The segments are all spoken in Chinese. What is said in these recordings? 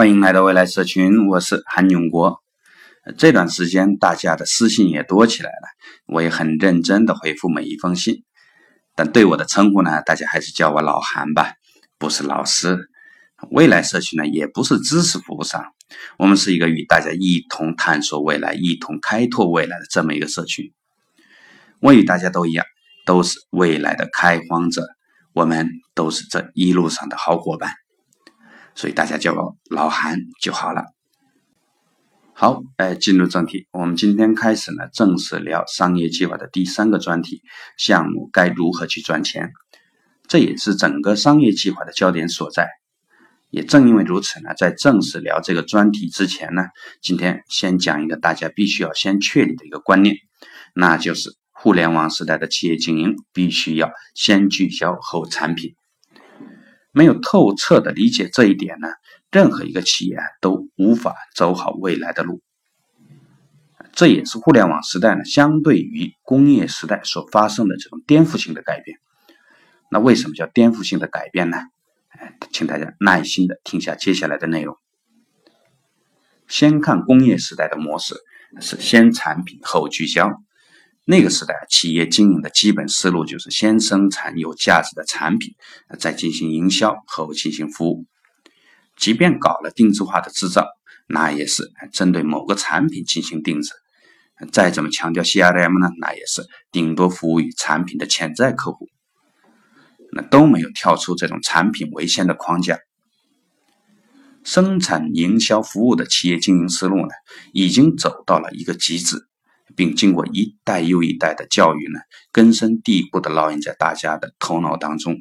欢迎来到未来社群，我是韩永国。这段时间大家的私信也多起来了，我也很认真的回复每一封信。但对我的称呼呢，大家还是叫我老韩吧，不是老师。未来社群呢，也不是知识服务商，我们是一个与大家一同探索未来、一同开拓未来的这么一个社群。我与大家都一样，都是未来的开荒者，我们都是这一路上的好伙伴。所以大家叫我老韩就好了。好，哎，进入正题，我们今天开始呢，正式聊商业计划的第三个专题：项目该如何去赚钱？这也是整个商业计划的焦点所在。也正因为如此呢，在正式聊这个专题之前呢，今天先讲一个大家必须要先确立的一个观念，那就是互联网时代的企业经营必须要先聚焦后产品。没有透彻的理解这一点呢，任何一个企业都无法走好未来的路。这也是互联网时代呢，相对于工业时代所发生的这种颠覆性的改变。那为什么叫颠覆性的改变呢？请大家耐心的听下接下来的内容。先看工业时代的模式，是先产品后聚焦。那个时代，企业经营的基本思路就是先生产有价值的产品，再进行营销，后进行服务。即便搞了定制化的制造，那也是针对某个产品进行定制。再怎么强调 CRM 呢，那也是顶多服务于产品的潜在客户，那都没有跳出这种产品为先的框架。生产、营销、服务的企业经营思路呢，已经走到了一个极致。并经过一代又一代的教育呢，根深蒂固的烙印在大家的头脑当中，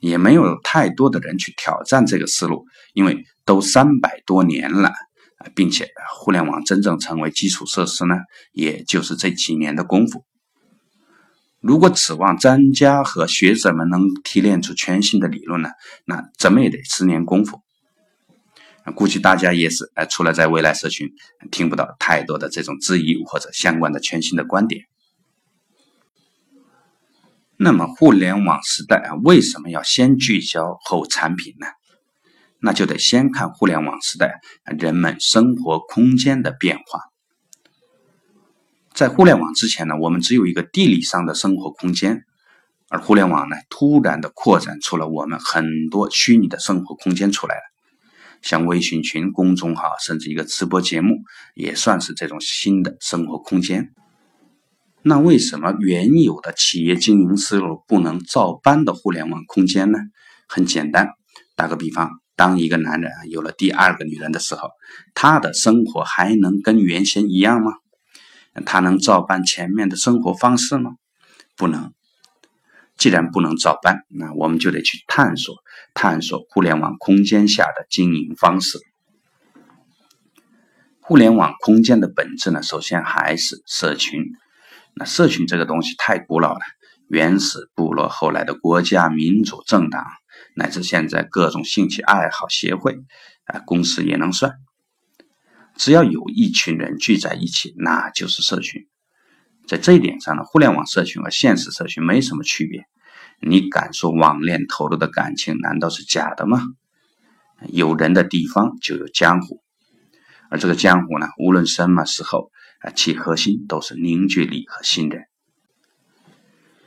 也没有太多的人去挑战这个思路，因为都三百多年了并且互联网真正成为基础设施呢，也就是这几年的功夫。如果指望专家和学者们能提炼出全新的理论呢，那怎么也得十年功夫。估计大家也是，呃，除了在未来社群听不到太多的这种质疑或者相关的全新的观点。那么，互联网时代啊，为什么要先聚焦后产品呢？那就得先看互联网时代人们生活空间的变化。在互联网之前呢，我们只有一个地理上的生活空间，而互联网呢，突然的扩展出了我们很多虚拟的生活空间出来了。像微信群、公众号，甚至一个直播节目，也算是这种新的生活空间。那为什么原有的企业经营思路不能照搬的互联网空间呢？很简单，打个比方，当一个男人有了第二个女人的时候，他的生活还能跟原先一样吗？他能照搬前面的生活方式吗？不能。既然不能照搬，那我们就得去探索探索互联网空间下的经营方式。互联网空间的本质呢，首先还是社群。那社群这个东西太古老了，原始部落，后来的国家、民主政党，乃至现在各种兴趣爱好协会啊，公司也能算。只要有一群人聚在一起，那就是社群。在这一点上呢，互联网社群和现实社群没什么区别。你敢说网恋投入的感情难道是假的吗？有人的地方就有江湖，而这个江湖呢，无论什么时候啊，其核心都是凝聚力和信任。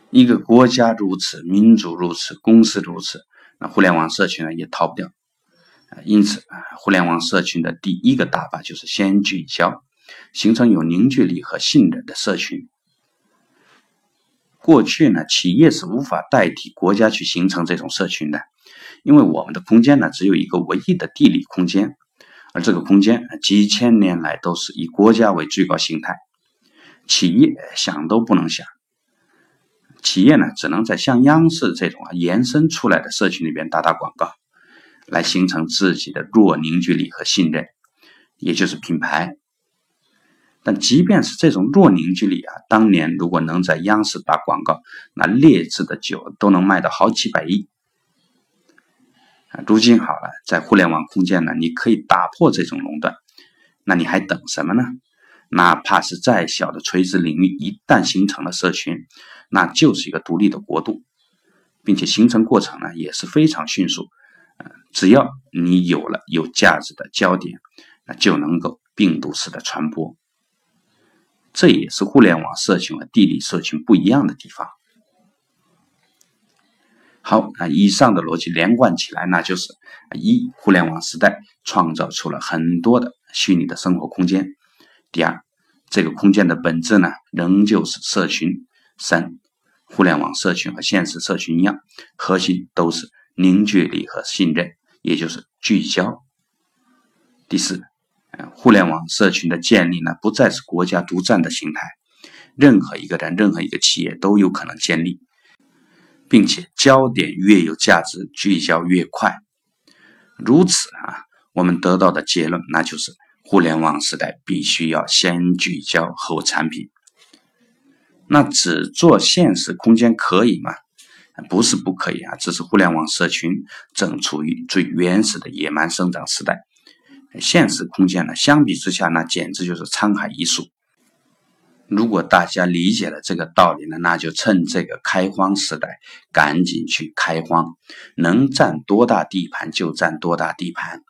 一个国家如此，民族如此，公司如此，那互联网社群呢也逃不掉。因此啊，互联网社群的第一个打法就是先聚焦。形成有凝聚力和信任的社群。过去呢，企业是无法代替国家去形成这种社群的，因为我们的空间呢只有一个唯一的地理空间，而这个空间几千年来都是以国家为最高形态，企业想都不能想。企业呢只能在像央视这种啊延伸出来的社群里边打打广告，来形成自己的弱凝聚力和信任，也就是品牌。但即便是这种弱凝聚力啊，当年如果能在央视打广告，那劣质的酒都能卖到好几百亿啊。如今好了，在互联网空间呢，你可以打破这种垄断，那你还等什么呢？哪怕是再小的垂直领域，一旦形成了社群，那就是一个独立的国度，并且形成过程呢也是非常迅速，只要你有了有价值的焦点，那就能够病毒式的传播。这也是互联网社群和地理社群不一样的地方。好，那以上的逻辑连贯起来，那就是一，互联网时代创造出了很多的虚拟的生活空间；第二，这个空间的本质呢，仍旧是社群；三，互联网社群和现实社群一样，核心都是凝聚力和信任，也就是聚焦。第四。互联网社群的建立呢，不再是国家独占的形态，任何一个人、任何一个企业都有可能建立，并且焦点越有价值，聚焦越快。如此啊，我们得到的结论那就是，互联网时代必须要先聚焦后产品。那只做现实空间可以吗？不是不可以啊，只是互联网社群正处于最原始的野蛮生长时代。现实空间呢，相比之下，那简直就是沧海一粟。如果大家理解了这个道理呢，那就趁这个开荒时代，赶紧去开荒，能占多大地盘就占多大地盘，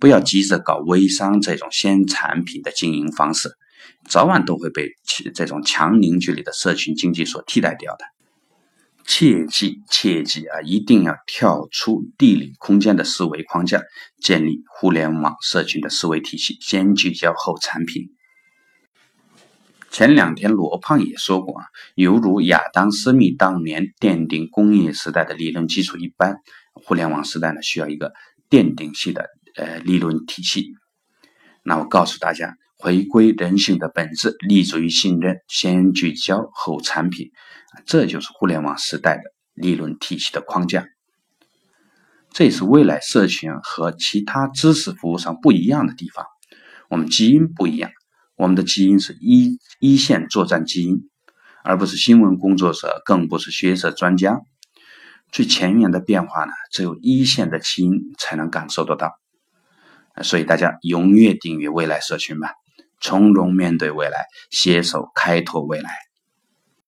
不要急着搞微商这种先产品的经营方式，早晚都会被这种强凝聚力的社群经济所替代掉的。切记切记啊！一定要跳出地理空间的思维框架，建立互联网社群的思维体系，先聚焦后产品。前两天罗胖也说过啊，犹如亚当·斯密当年奠定工业时代的理论基础一般，互联网时代呢需要一个奠定性的呃理论体系。那我告诉大家。回归人性的本质，立足于信任，先聚焦后产品，这就是互联网时代的理论体系的框架。这也是未来社群和其他知识服务上不一样的地方。我们基因不一样，我们的基因是一一线作战基因，而不是新闻工作者，更不是学者专家。最前沿的变化呢，只有一线的基因才能感受得到。所以大家踊跃订阅未来社群吧。从容面对未来，携手开拓未来。